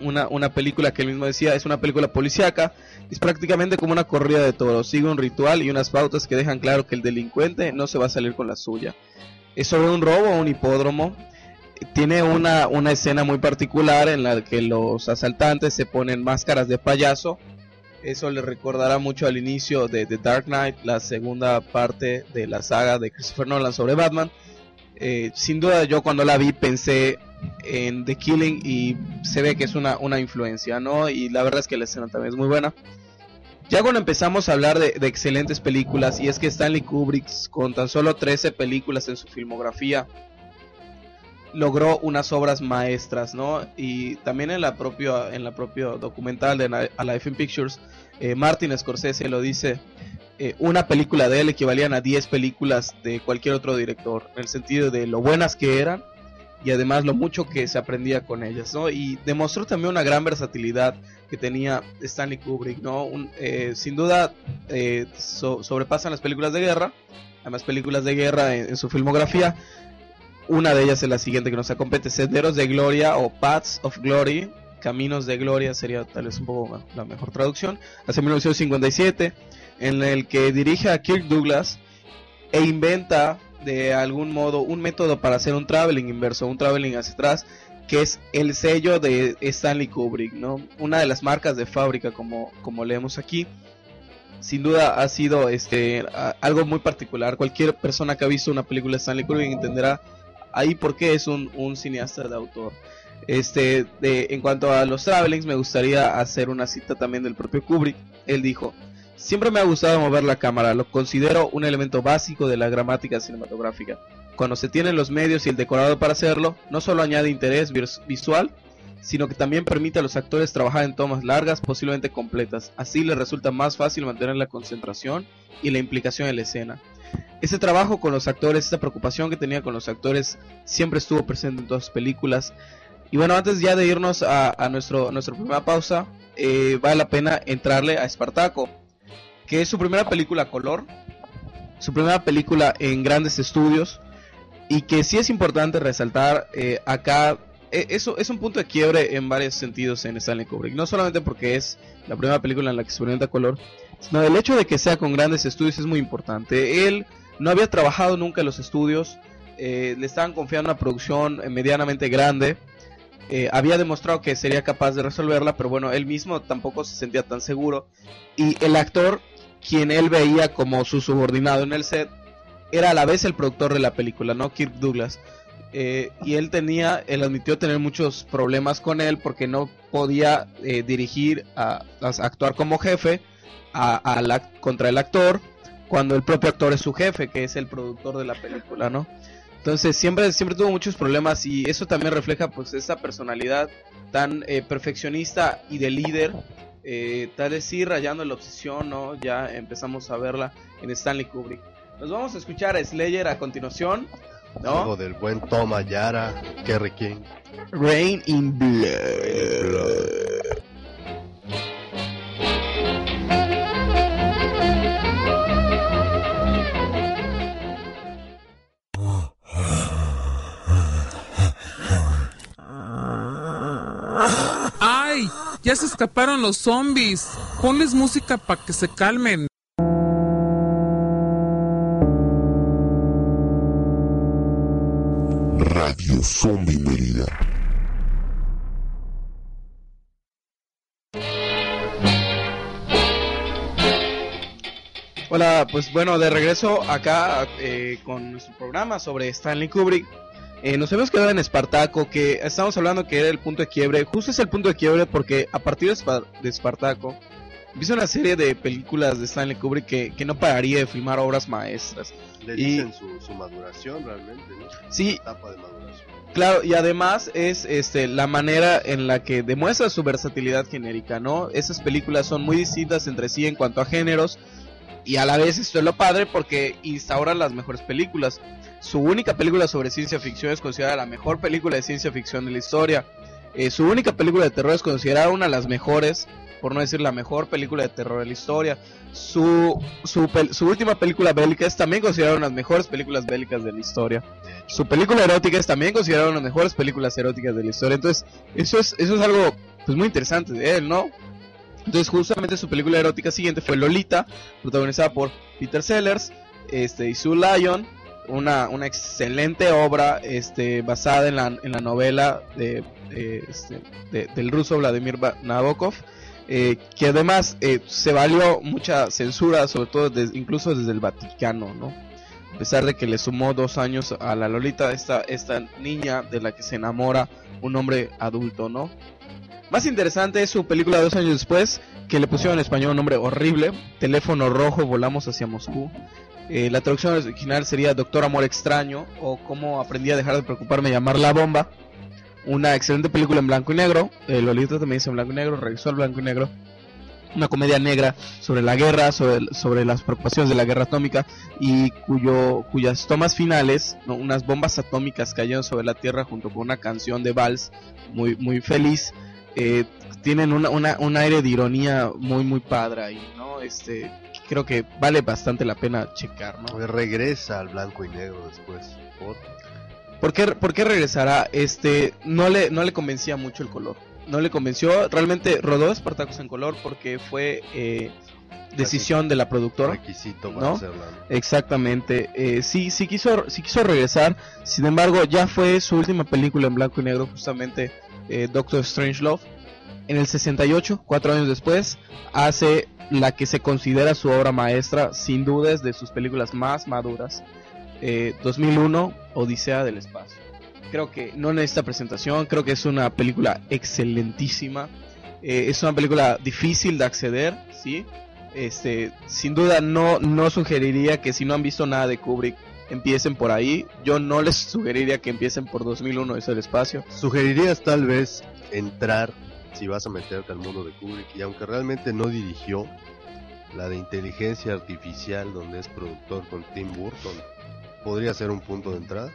C: una, una película que él mismo decía es una película policíaca, es prácticamente como una corrida de toros, sigue un ritual y unas pautas que dejan claro que el delincuente no se va a salir con la suya. Es sobre un robo a un hipódromo, tiene una, una escena muy particular en la que los asaltantes se ponen máscaras de payaso, eso le recordará mucho al inicio de The Dark Knight, la segunda parte de la saga de Christopher Nolan sobre Batman. Eh, sin duda yo cuando la vi pensé en The Killing y se ve que es una, una influencia, ¿no? Y la verdad es que la escena también es muy buena. Ya cuando empezamos a hablar de, excelentes películas, y es que Stanley Kubrick, con tan solo 13 películas en su filmografía, logró unas obras maestras, ¿no? Y también en la propia, en la propio documental de Life in Pictures, eh, Martin Scorsese lo dice, eh, una película de él equivalían a 10 películas de cualquier otro director, en el sentido de lo buenas que eran y además lo mucho que se aprendía con ellas, ¿no? Y demostró también una gran versatilidad que tenía Stanley Kubrick, ¿no? Eh, sin duda eh, sobrepasan las películas de guerra, además películas de guerra en, su filmografía. Una de ellas es la siguiente que nos acompete, Senderos de Gloria o Paths of Glory, Caminos de Gloria sería tal vez un poco la mejor traducción, hace 1957, en el que dirige a Kirk Douglas e inventa de algún modo un método para hacer un traveling inverso, un traveling hacia atrás, que es el sello de Stanley Kubrick, ¿no? Una de las marcas de fábrica como, como leemos aquí. Sin duda ha sido este algo muy particular. Cualquier persona que ha visto una película de Stanley Kubrick entenderá ahí por qué es un, un cineasta de autor. Este, de, en cuanto a los travelings, me gustaría hacer una cita también del propio Kubrick. Él dijo, Siempre me ha gustado mover la cámara, lo considero un elemento básico de la gramática cinematográfica. Cuando se tienen los medios y el decorado para hacerlo, no solo añade interés visual, sino que también permite a los actores trabajar en tomas largas, posiblemente completas. Así les resulta más fácil mantener la concentración y la implicación en la escena. Este trabajo con los actores, esta preocupación que tenía con los actores, siempre estuvo presente en todas sus películas. Y bueno, antes ya de irnos a, nuestra primera pausa, eh, vale la pena entrarle a Espartaco que es su primera película color, su primera película en grandes estudios y que sí es importante resaltar eh, acá eh, eso es un punto de quiebre en varios sentidos en Stanley Kubrick, no solamente porque es la primera película en la que experimenta color, sino el hecho de que sea con grandes estudios es muy importante. Él no había trabajado nunca en los estudios, eh, le estaban confiando una producción medianamente grande, había demostrado que sería capaz de resolverla, pero bueno, él mismo tampoco se sentía tan seguro. Y el actor quien él veía como su subordinado en el set, era a la vez el productor de la película, ¿no? Kirk Douglas. Eh, y él tenía, él admitió tener muchos problemas con él porque no podía eh, dirigir, a, actuar como jefe a, la, contra el actor cuando el propio actor es su jefe, que es el productor de la película, ¿no? Entonces siempre, siempre tuvo muchos problemas y eso también refleja pues esa personalidad tan eh, perfeccionista y de líder eh, tal vez sí rayando la obsesión, ¿no? Ya empezamos a verla en Stanley Kubrick. Nos vamos a escuchar a Slayer a continuación. ¿no?
D: Algo del buen Tom Ayara, Kerry King.
C: Rain in Blood.
G: Ya se escaparon los zombies. Ponles música para que se calmen.
F: Radio Zombie Mérida.
C: Hola, pues bueno, de regreso acá eh, con nuestro programa sobre Stanley Kubrick. Eh, nos hemos quedado en Espartaco, que estamos hablando que era el punto de quiebre. Justo es el punto de quiebre porque a partir de, de Espartaco empieza una serie de películas de Stanley Kubrick que, que no pararía de filmar obras maestras.
D: Le
C: Y-
D: dicen su, su maduración realmente, ¿no?
C: Sí,
D: Etapa de maduración.
C: Claro, y además es este la manera en la que demuestra su versatilidad genérica, ¿no? Esas películas son muy distintas entre sí en cuanto a géneros y a la vez esto es lo padre porque instaura las mejores películas. Su única película sobre ciencia ficción es considerada la mejor película de ciencia ficción de la historia. Eh, su única película de terror es considerada una de las mejores, por no decir la mejor película de terror de la historia. Su, su, última película bélica es también considerada una de las mejores películas bélicas de la historia. Su película erótica es también considerada una de las mejores películas eróticas de la historia. Entonces, eso es, eso es algo pues muy interesante de él, ¿no? Entonces, justamente su película erótica siguiente fue Lolita, protagonizada por Peter Sellers este, y Sue Lyon. Una, una excelente obra este, basada en la, en la novela de, este, de- del ruso Vladimir Nabokov. eh, que además eh, se valió mucha censura, sobre todo incluso desde el Vaticano, ¿no? A pesar de que le sumó dos años a la Lolita, esta, esta niña de la que se enamora un hombre adulto, ¿no? Más interesante es su película dos años después, que le pusieron en español un nombre horrible, Teléfono Rojo, Volamos hacia Moscú. Eh, la traducción original sería Doctor Amor Extraño, o Cómo aprendí a dejar de preocuparme y llamar la bomba. Una excelente película en blanco y negro, eh, Lolita también dice en blanco y negro, regresó al blanco y negro. Una comedia negra sobre la guerra, sobre, las preocupaciones de la guerra atómica y cuyo, cuyas tomas finales, unas bombas atómicas cayeron sobre la Tierra junto con una canción de vals muy, muy feliz, eh, tienen una, un aire de ironía muy, muy padre ahí, ¿no? Este, creo que vale bastante la pena checar, ¿no?
D: regresa al blanco y negro después. Por-
C: ¿Por qué, por qué regresará? Este, no le, no le convencía mucho el color. No le convenció, realmente rodó Spartacus en color porque fue eh, decisión de la productora.
D: requisito para
C: ¿No?
D: hacerla. ¿no?
C: Exactamente. Eh, sí, sí quiso, sí quiso regresar. Sin embargo, ya fue su última película en blanco y negro, justamente eh, Doctor Strangelove. En el 68, cuatro años después, hace la que se considera su obra maestra, sin dudas, de sus películas más maduras. Eh, 2001, Odisea del Espacio. Creo que no necesita presentación, creo que es una película excelentísima. Eh, es una película difícil de acceder, ¿sí? Este, sin duda no, no sugeriría que si no han visto nada de Kubrick empiecen por ahí. Yo no les sugeriría que empiecen por 2001 es el espacio.
D: Sugerirías tal vez entrar, si vas a meterte al mundo de Kubrick, y aunque realmente no dirigió la de inteligencia artificial, donde es productor con Tim Burton, podría ser un punto de entrada.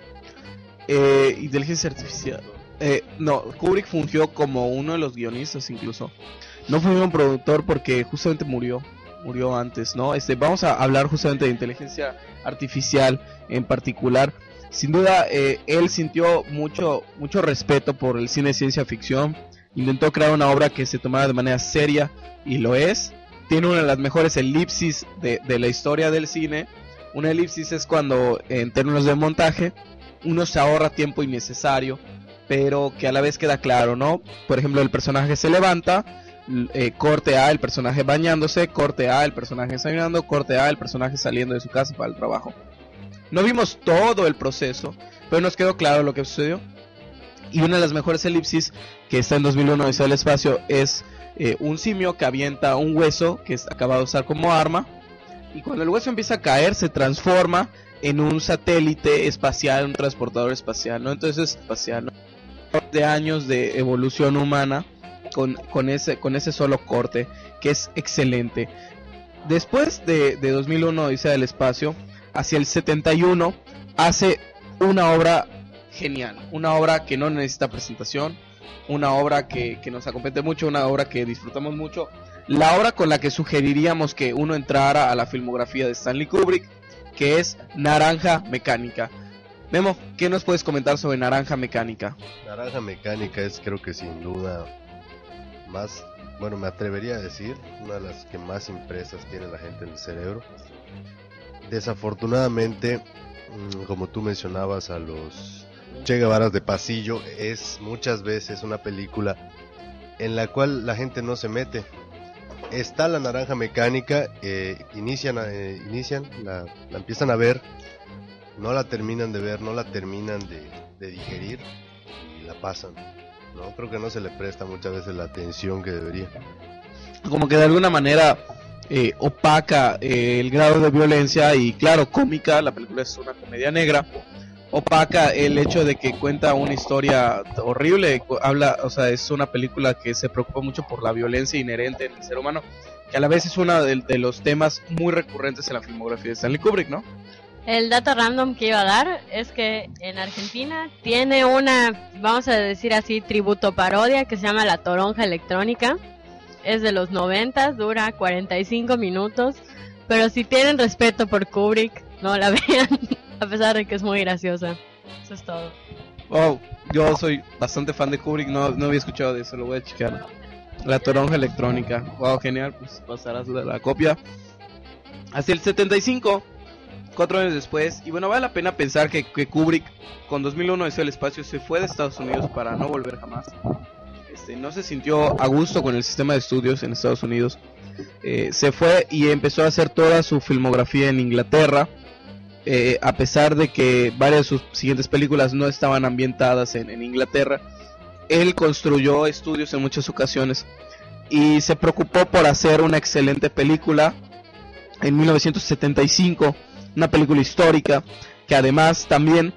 C: Eh, inteligencia artificial. Eh, no, Kubrick fungió como uno de los guionistas incluso. No fue un productor porque justamente murió. Murió antes, ¿no? Este, vamos a hablar justamente de inteligencia artificial en particular. Sin duda, eh, él sintió mucho, mucho respeto por el cine de ciencia ficción. Intentó crear una obra que se tomara de manera seria y lo es. Tiene una de las mejores elipsis de, de la historia del cine. Una elipsis es cuando, en términos de montaje, uno se ahorra tiempo innecesario, pero que a la vez queda claro, ¿no? Por ejemplo, el personaje se levanta, eh, corte A, el personaje bañándose, corte A, el personaje desayunando, corte A, el personaje saliendo de su casa para el trabajo. No vimos todo el proceso, pero nos quedó claro lo que sucedió. Y una de las mejores elipsis que está en 2001 Odisea del Espacio es eh, un simio que avienta un hueso que es acabado de usar como arma. Y cuando el hueso empieza a caer, se transforma en un satélite espacial, un transportador espacial, ¿no? Entonces, espacial, ¿no? De años de evolución humana con, con, ese, con ese solo corte, que es excelente. Después de, de 2001 Odisea del Espacio, hacia el 71, hace una obra genial, una obra que no necesita presentación, una obra que, que nos acompaña mucho, una obra que disfrutamos mucho, la obra con la que sugeriríamos que uno entrara a la filmografía de Stanley Kubrick, que es Naranja Mecánica. Memo, ¿qué nos puedes comentar sobre Naranja Mecánica?
D: Naranja Mecánica es creo que sin duda más, bueno, me atrevería a decir, una de las que más impresas tiene la gente en el cerebro. Desafortunadamente, mm, como tú mencionabas a los Che Guevaras de pasillo, es muchas veces una película en la cual la gente no se mete. Está la naranja mecánica, eh, inician, eh, inician la, la empiezan a ver, no la terminan de ver, no la terminan de, de digerir y la pasan. ¿no? Creo que no se le presta muchas veces la atención que debería.
C: Como que de alguna manera eh, opaca eh, el grado de violencia y claro, cómica, la película es una comedia negra, opaca el hecho de que cuenta una historia horrible, habla, o sea, es una película que se preocupa mucho por la violencia inherente en el ser humano, que a la vez es uno de, de los temas muy recurrentes en la filmografía de Stanley Kubrick, ¿no?
B: El dato random que iba a dar es que en Argentina tiene una, vamos a decir así, tributo parodia que se llama La Toronja Electrónica. Es de los 90, dura 45 minutos. Pero si tienen respeto por Kubrick, no la *laughs* vean, *laughs* a pesar de que es muy graciosa. Eso es todo.
C: Oh, yo soy bastante fan de Kubrick, no, no había escuchado de eso, lo voy a checar. La toronja electrónica. Wow, genial, pues pasarás la, copia. Hacia el 75, cuatro años después, y bueno, vale la pena pensar que, que Kubrick con 2001 desde el espacio se fue de Estados Unidos para no volver jamás. Este, no se sintió a gusto con el sistema de estudios en Estados Unidos. Eh, se fue y empezó a hacer toda su filmografía en Inglaterra. Eh, a pesar de que varias de sus siguientes películas no estaban ambientadas en, Inglaterra, él construyó estudios en muchas ocasiones y se preocupó por hacer una excelente película en 1975, una película histórica que además también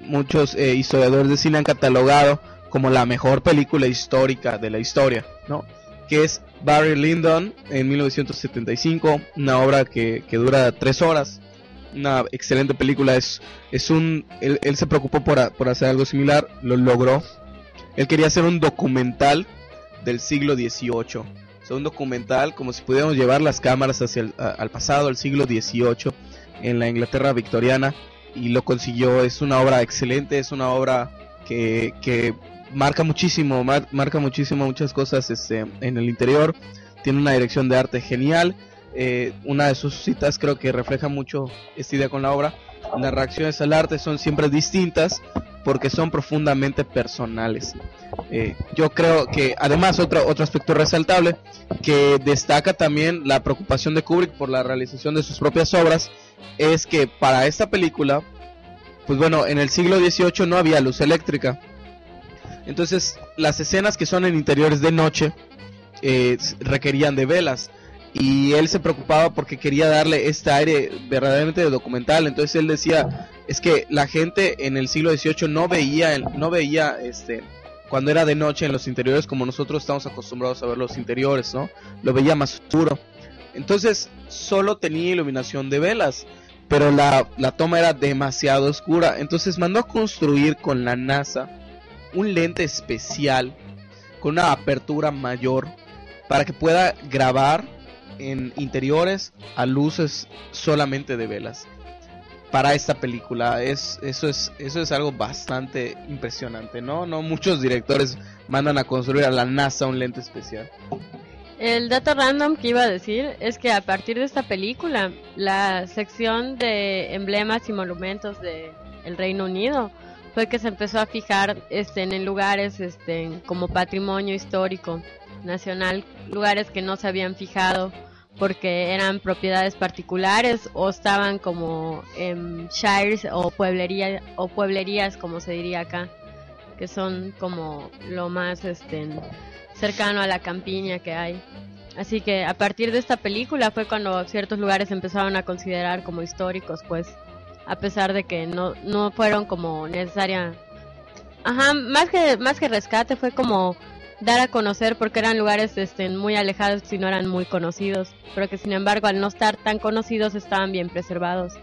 C: muchos eh, historiadores de cine han catalogado como la mejor película histórica de la historia, ¿no? Que es Barry Lyndon en 1975, una obra que, que dura tres horas, una excelente película, es, es un, él, él se preocupó por, a- por hacer algo similar, lo logró, él quería hacer un documental del siglo XVIII, o un documental como si pudiéramos llevar las cámaras hacia el, al pasado, al siglo XVIII, en la Inglaterra victoriana, y lo consiguió, es una obra excelente, es una obra que, que marca muchísimo, mar- marca muchísimo muchas cosas este, en el interior, tiene una dirección de arte genial, eh, una de sus citas creo que refleja mucho esta idea con la obra, las reacciones al arte son siempre distintas porque son profundamente personales. Eh, yo creo que además otro, otro aspecto resaltable que destaca también la preocupación de Kubrick por la realización de sus propias obras es que para esta película, pues bueno, en el siglo XVIII no había luz eléctrica. Entonces las escenas que son en interiores de noche eh, requerían de velas y él se preocupaba porque quería darle este aire verdaderamente de documental. Entonces él decía es que la gente en el siglo XVIII no veía no veía este cuando era de noche en los interiores como nosotros estamos acostumbrados a ver los interiores no lo veía más oscuro entonces solo tenía iluminación de velas pero la, la toma era demasiado oscura. Entonces mandó a construir con la NASA un lente especial con una apertura mayor para que pueda grabar en interiores a luces solamente de velas. Para esta película es eso es eso es algo bastante impresionante no no muchos directores mandan a construir a la NASA un lente especial.
B: El dato random que iba a decir es que a partir de esta película, la sección de emblemas y monumentos de el Reino Unido fue que se empezó a fijar este, en lugares este, como patrimonio histórico nacional, lugares que no se habían fijado porque eran propiedades particulares o estaban como en shires o pueblería o pueblerías como se diría acá, que son como lo más este cercano a la campiña que hay. Así que a partir de esta película fue cuando ciertos lugares empezaron a considerar como históricos, pues, a pesar de que no, no fueron como necesaria. Ajá, más que, más que rescate fue como dar a conocer porque eran lugares este, muy alejados y no eran muy conocidos, pero que sin embargo al no estar tan conocidos estaban bien preservados.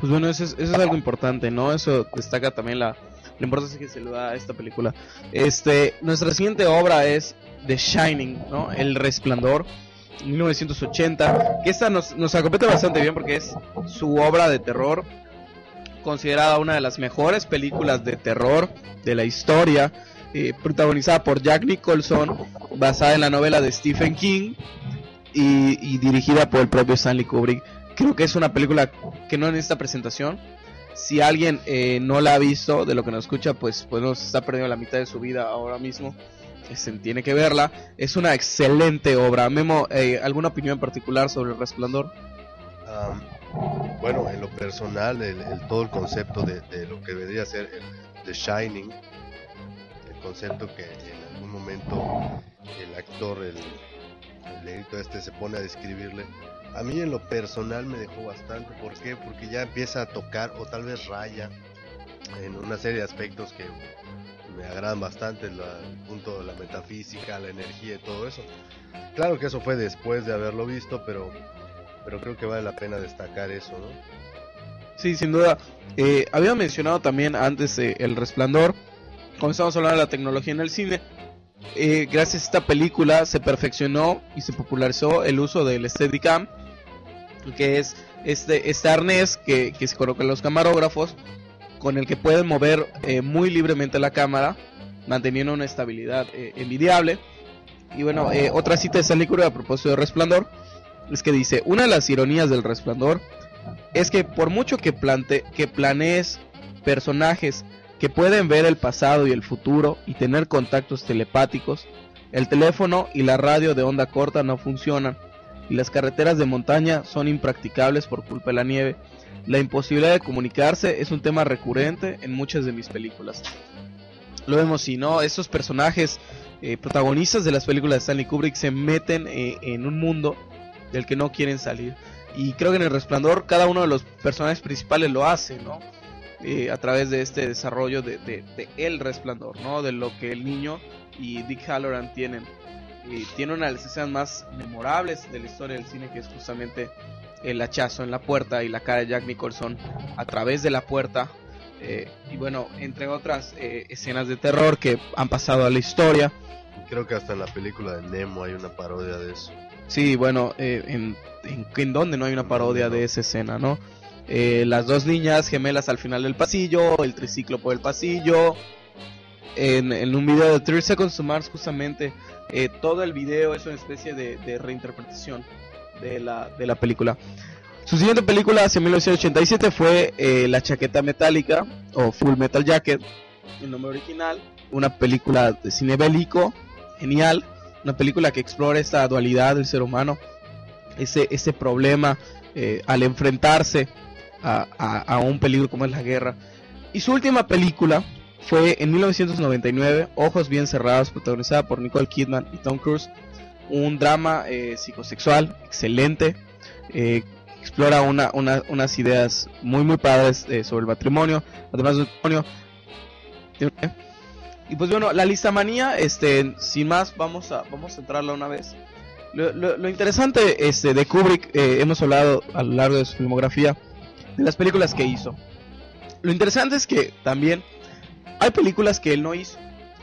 C: Pues bueno, eso es, algo importante, ¿no? Eso destaca también la, importancia que se le da a esta película. Este, nuestra siguiente obra es The Shining, ¿no? El Resplandor, 1980, que esta nos, nos acopeta bastante bien porque es su obra de terror, considerada una de las mejores películas de terror de la historia, eh, protagonizada por Jack Nicholson, basada en la novela de Stephen King y, dirigida por el propio Stanley Kubrick. Creo que es una película que no necesita presentación. Si alguien eh, no la ha visto, de lo que nos escucha, pues, pues nos está perdiendo la mitad de su vida ahora mismo. Se tiene que verla. Es una excelente obra. Memo, eh, ¿alguna opinión en particular sobre El Resplandor?
D: Bueno, en lo personal, el, todo el concepto de, lo que debería ser The Shining, concepto que en algún momento el actor, el, el este, se pone a describirle, a mí en lo personal me dejó bastante. ¿Por qué? Porque ya empieza a tocar o tal vez raya en una serie de aspectos que me agradan bastante, el punto de la metafísica, la energía y todo eso. Claro que eso fue después de haberlo visto, pero pero creo que vale la pena destacar eso, ¿no?
C: Sí, sin duda. Eh, había mencionado también antes eh, El Resplandor, cuando estábamos hablando de la tecnología en el cine. Eh, gracias a esta película se perfeccionó y se popularizó el uso del Steadicam, que es este, este arnés que, que se coloca en los camarógrafos, con el que pueden mover eh, muy libremente la cámara, manteniendo una estabilidad eh, envidiable. Y bueno, eh, otra cita de Stanley Kubrick a propósito de Resplandor es que dice, una de las ironías del Resplandor es que por mucho que, plante que planees personajes que pueden ver el pasado y el futuro y tener contactos telepáticos, el teléfono y la radio de onda corta no funcionan y las carreteras de montaña son impracticables por culpa de la nieve. La imposibilidad de comunicarse es un tema recurrente en muchas de mis películas. Lo vemos si no, estos personajes eh, protagonistas de las películas de Stanley Kubrick se meten eh, en un mundo del que no quieren salir. Y creo que en el resplandor cada uno de los personajes principales lo hace, ¿no? Eh, a través de este desarrollo de, de- de el resplandor, ¿no? De lo que el niño y Dick Halloran tienen. Y tiene una de las escenas más memorables de la historia del cine, que es justamente el hachazo en la puerta y la cara de Jack Nicholson a través de la puerta. Eh, y bueno, entre otras eh, escenas de terror que han pasado a la historia.
D: Creo que hasta en la película de Nemo hay una parodia de eso.
C: Sí, bueno, eh, en, en, en donde no hay una parodia de esa escena, ¿no? Eh, las dos niñas gemelas al final del pasillo, el triciclo por el pasillo. En, un video de 30 Seconds to Mars, justamente, eh, todo el video es una especie de, de reinterpretación de la, de la película. Su siguiente película, hacia 1987, fue eh, La Chaqueta Metálica, o Full Metal Jacket, el nombre original. Una película de cine bélico, genial una película que explora esta dualidad del ser humano, ese, ese problema eh, al enfrentarse a, a- a un peligro como es la guerra. Y su última película fue en 1999, Ojos Bien Cerrados, protagonizada por Nicole Kidman y Tom Cruise, un drama eh, psicosexual excelente, eh, explora una, una- unas ideas muy muy padres eh, sobre el matrimonio, además del matrimonio. Y pues bueno, la lista manía, este, sin más, vamos a, vamos a entrarla una vez. Lo, lo- lo interesante este, de Kubrick, eh, hemos hablado a lo largo de su filmografía, de las películas que hizo. Lo interesante es que también hay películas que él no hizo.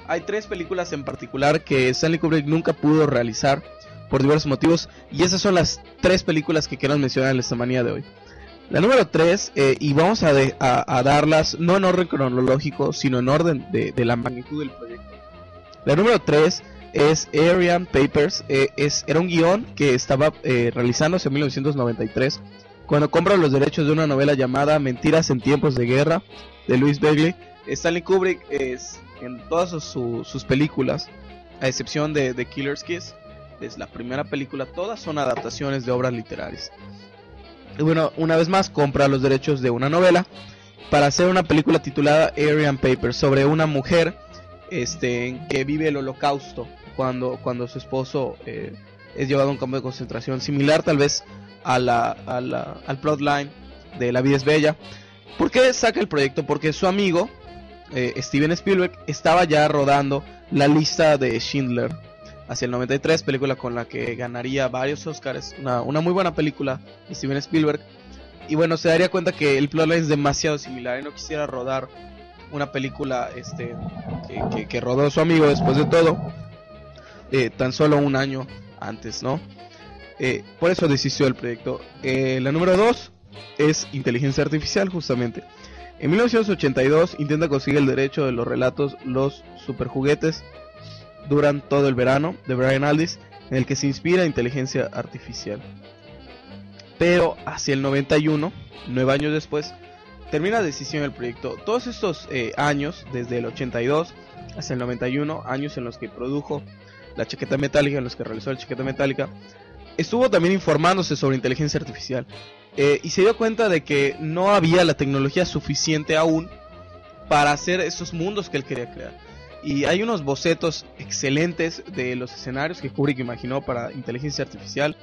C: Hay tres películas en particular que Stanley Kubrick nunca pudo realizar por diversos motivos. Y esas son las tres películas que quiero mencionar en esta manía de hoy. La número 3, y vamos a, de- a- darlas no en orden cronológico, sino en orden de, la magnitud del proyecto. La número 3 es Arian Papers, eh, es, era un guion que estaba eh, realizándose en 1993, cuando compra los derechos de una novela llamada Mentiras en tiempos de guerra, de Louis Bagley. Stanley Kubrick es en todas sus, su- sus películas, a excepción de The Killer's Kiss, es la primera película, todas son adaptaciones de obras literarias. Y bueno, una vez más compra los derechos de una novela para hacer una película titulada Aryan Papers sobre una mujer este, que vive el holocausto cuando, cuando su esposo eh, es llevado a un campo de concentración, similar tal vez a la, a la- al plotline de La vida es bella. ¿Por qué saca el proyecto? Porque su amigo, eh, Steven Spielberg, estaba ya rodando la lista de Schindler hacia el 93, película con la que ganaría varios Oscars, una, una muy buena película Steven Spielberg. y bueno, se daría cuenta que el plotline es demasiado similar y no quisiera rodar una película este que, que- que rodó su amigo después de todo, eh, tan solo un año antes, ¿no? Eh, por eso desistió del proyecto. Eh, la número 2 es inteligencia artificial, justamente. En 1982 intenta conseguir el derecho de los relatos Los Superjuguetes duran todo el verano de Brian Aldiss, en el que se inspira inteligencia artificial. Pero hacia el 91, nueve años después, termina la decisión del proyecto. Todos estos eh, años, desde el 82 hasta el 91, años en los que produjo la chaqueta metálica, en los que realizó la chaqueta metálica, estuvo también informándose sobre inteligencia artificial. Eh, y se dio cuenta de que no había la tecnología suficiente aún para hacer esos mundos que él quería crear. Y hay unos bocetos excelentes de los escenarios que Kubrick imaginó para inteligencia artificial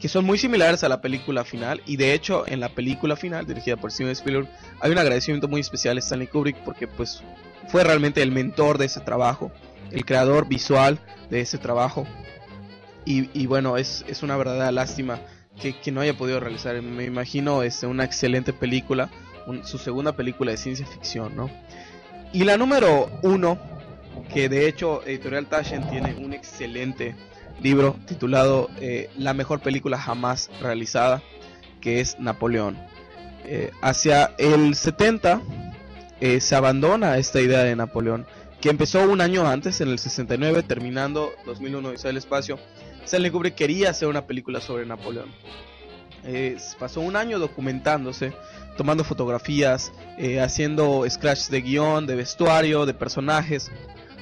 C: que son muy similares a la película final y de hecho en la película final dirigida por Steven Spielberg hay un agradecimiento muy especial a Stanley Kubrick porque pues fue realmente el mentor de ese trabajo, el creador visual de ese trabajo y, y bueno es, es una verdadera lástima que, que no haya podido realizar, me imagino este, una excelente película, un- su segunda película de ciencia ficción, ¿no? Y la número uno, que de hecho Editorial Taschen tiene un excelente libro titulado eh, La mejor película jamás realizada, que es Napoleón. Eh, hacia el 70 eh, se abandona esta idea de Napoleón, que empezó un año antes, en el 69, terminando 2001 Odisea del Espacio. Stanley Kubrick quería hacer una película sobre Napoleón. Eh, pasó un año documentándose, tomando fotografías, eh, haciendo scratches de guion, de vestuario, de personajes,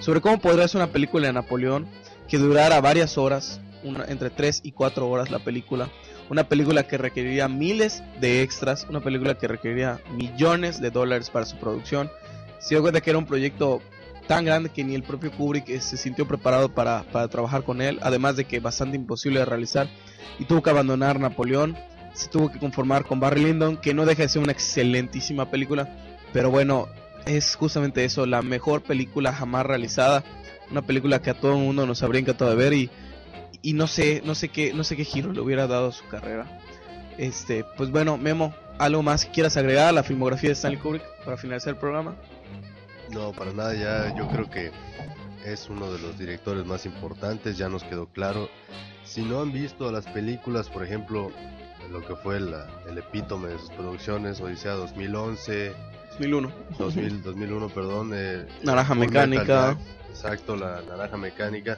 C: sobre cómo podría ser una película de Napoleón que durara varias horas, entre 3 y 4 horas la película. Una película que requeriría miles de extras, una película que requeriría millones de dólares para su producción. Se dio cuenta que era un proyecto tan grande que ni el propio Kubrick eh, se sintió preparado para, para trabajar con él, además de que bastante imposible de realizar, y tuvo que abandonar Napoleón, se tuvo que conformar con Barry Lyndon, que no deja de ser una excelentísima película, pero bueno, es justamente eso, la mejor película jamás realizada, una película que a todo el mundo nos habría encantado de ver y, y no sé, no sé qué, no sé qué giro le hubiera dado a su carrera. Este, pues bueno, Memo, algo más que quieras agregar a la filmografía de Stanley Kubrick para finalizar el programa.
D: No, para nada, ya yo creo que es uno de los directores más importantes, ya nos quedó claro. Si no han visto las películas, por ejemplo, lo que fue la- el epítome de sus producciones, Odisea 2011,
C: 2001.
D: 2000, 2001, perdón, eh,
C: Naranja Mecánica.
D: Metal exacto, la naranja mecánica.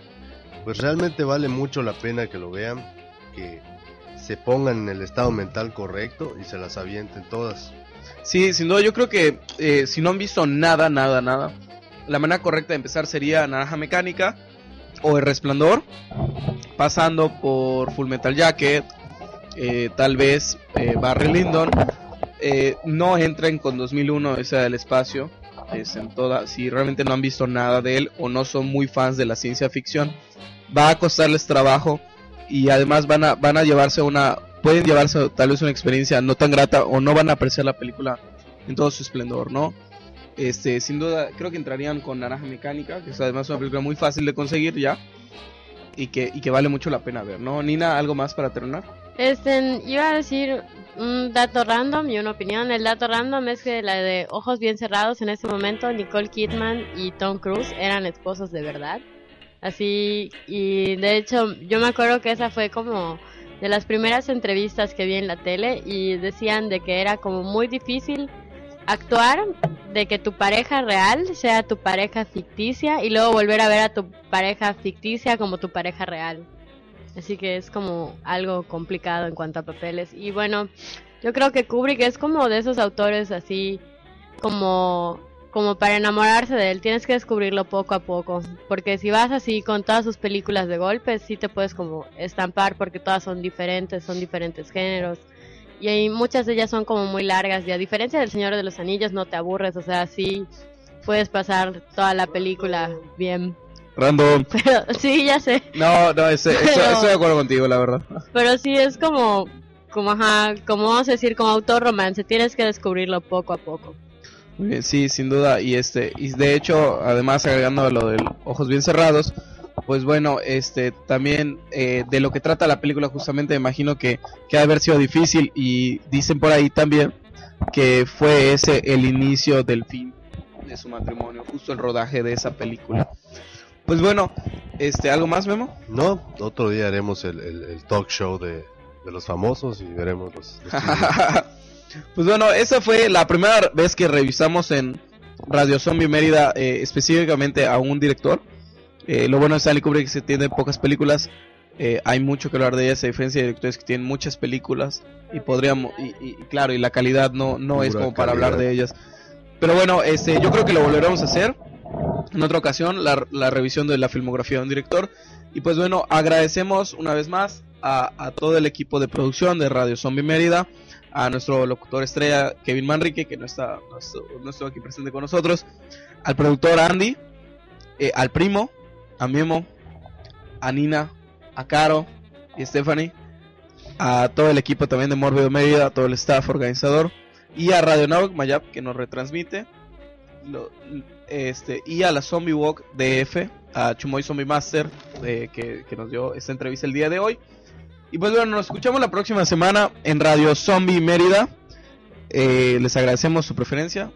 D: Pues realmente vale mucho la pena que lo vean, que se pongan en el estado mental correcto y se las avienten todas.
C: Sí, sin duda, yo creo que eh, si no han visto nada, nada, nada, la manera correcta de empezar sería Naranja Mecánica o El Resplandor, pasando por Full Metal Jacket, eh, tal vez eh, Barry Lyndon. Eh, no entren con 2001, esa del espacio. Es en toda, si realmente no han visto nada de él o no son muy fans de la ciencia ficción, va a costarles trabajo y además van a, van a llevarse una, pueden llevarse tal vez una experiencia no tan grata o no van a apreciar la película en todo su esplendor, ¿no? Este, sin duda, creo que entrarían con Naranja Mecánica, que es además una película muy fácil de conseguir ya y que, y que vale mucho la pena ver, ¿no? Nina, ¿algo más para terminar?
B: Este, iba a decir un dato random y una opinión. El dato random es que la de Ojos Bien Cerrados en ese momento, Nicole Kidman y Tom Cruise eran esposos de verdad. Así, y de hecho, yo me acuerdo que esa fue como de las primeras entrevistas que vi en la tele y decían de que era como muy difícil actuar de que tu pareja real sea tu pareja ficticia y luego volver a ver a tu pareja ficticia como tu pareja real. Así que es como algo complicado en cuanto a papeles. Y bueno, yo creo que Kubrick es como de esos autores así como como para enamorarse de él, tienes que descubrirlo poco a poco, porque si vas así con todas sus películas de golpes, sí te puedes como estampar porque todas son diferentes, son diferentes géneros. Y hay, muchas de ellas son como muy largas y a diferencia del Señor de los Anillos no te aburres, o sea, sí puedes pasar toda la película bien.
C: Random. *laughs*
B: Pero sí, ya sé.
C: No, no, ese- eso- estoy de acuerdo contigo, la verdad. *laughs*
B: Pero sí es como, como, ajá, como vamos a decir, como autor romance, tienes que descubrirlo poco a poco.
C: Muy bien, sí, sin duda. Y este, y de hecho, además agregando lo del ojos bien cerrados, pues bueno, este también eh, de lo que trata la película justamente me imagino que, que ha de haber sido difícil y dicen por ahí también que fue ese el inicio del fin de su matrimonio, justo el rodaje de esa película. Pues bueno, este, ¿algo más, Memo?
D: No, otro día haremos el, el- el talk show de, de los famosos y veremos los... los *laughs*
C: pues bueno, esa fue la primera vez que revisamos en Radio Zombie Mérida eh, específicamente a un director. Eh, lo bueno de Stanley Kubrick es que tiene pocas películas. eh, hay mucho que hablar de ella, a diferencia de directores que tienen muchas películas y podríamos y, claro y la calidad no no es como para
D: calidad.
C: hablar de ellas. Pero bueno, este yo creo que lo volveremos a hacer en otra ocasión la, la revisión de la filmografía de un director y pues bueno agradecemos una vez más a, a todo el equipo de producción de Radio Zombie Mérida a nuestro locutor estrella Kevin Manrique, que no está, no aquí presente con nosotros, al productor Andy, eh, al primo, a Memo, a Nina, a Caro y Stephanie, a todo el equipo también de Morbido Mérida, a todo el staff organizador, y a Radio Now Mayap, que nos retransmite, este, y a la Zombie Walk DF, a Chumoy Zombie Master, que, que nos dio esta entrevista el día de hoy. Y pues bueno, nos escuchamos la próxima semana en Radio Zombie Mérida. Eh, les agradecemos su preferencia.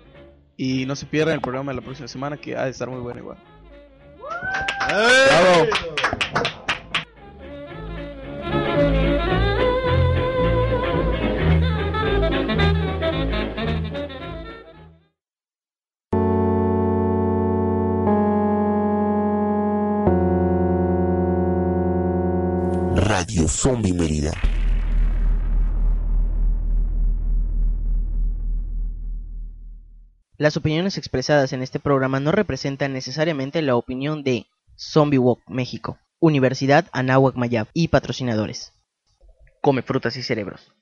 C: Y no se pierdan el programa de la próxima semana que ha de estar muy bueno igual. Bravo.
H: Radio Zombie Mérida.
A: Las opiniones expresadas en este programa no representan necesariamente la opinión de Zombie Walk México, Universidad Anáhuac Mayab y patrocinadores. Come frutas y cerebros.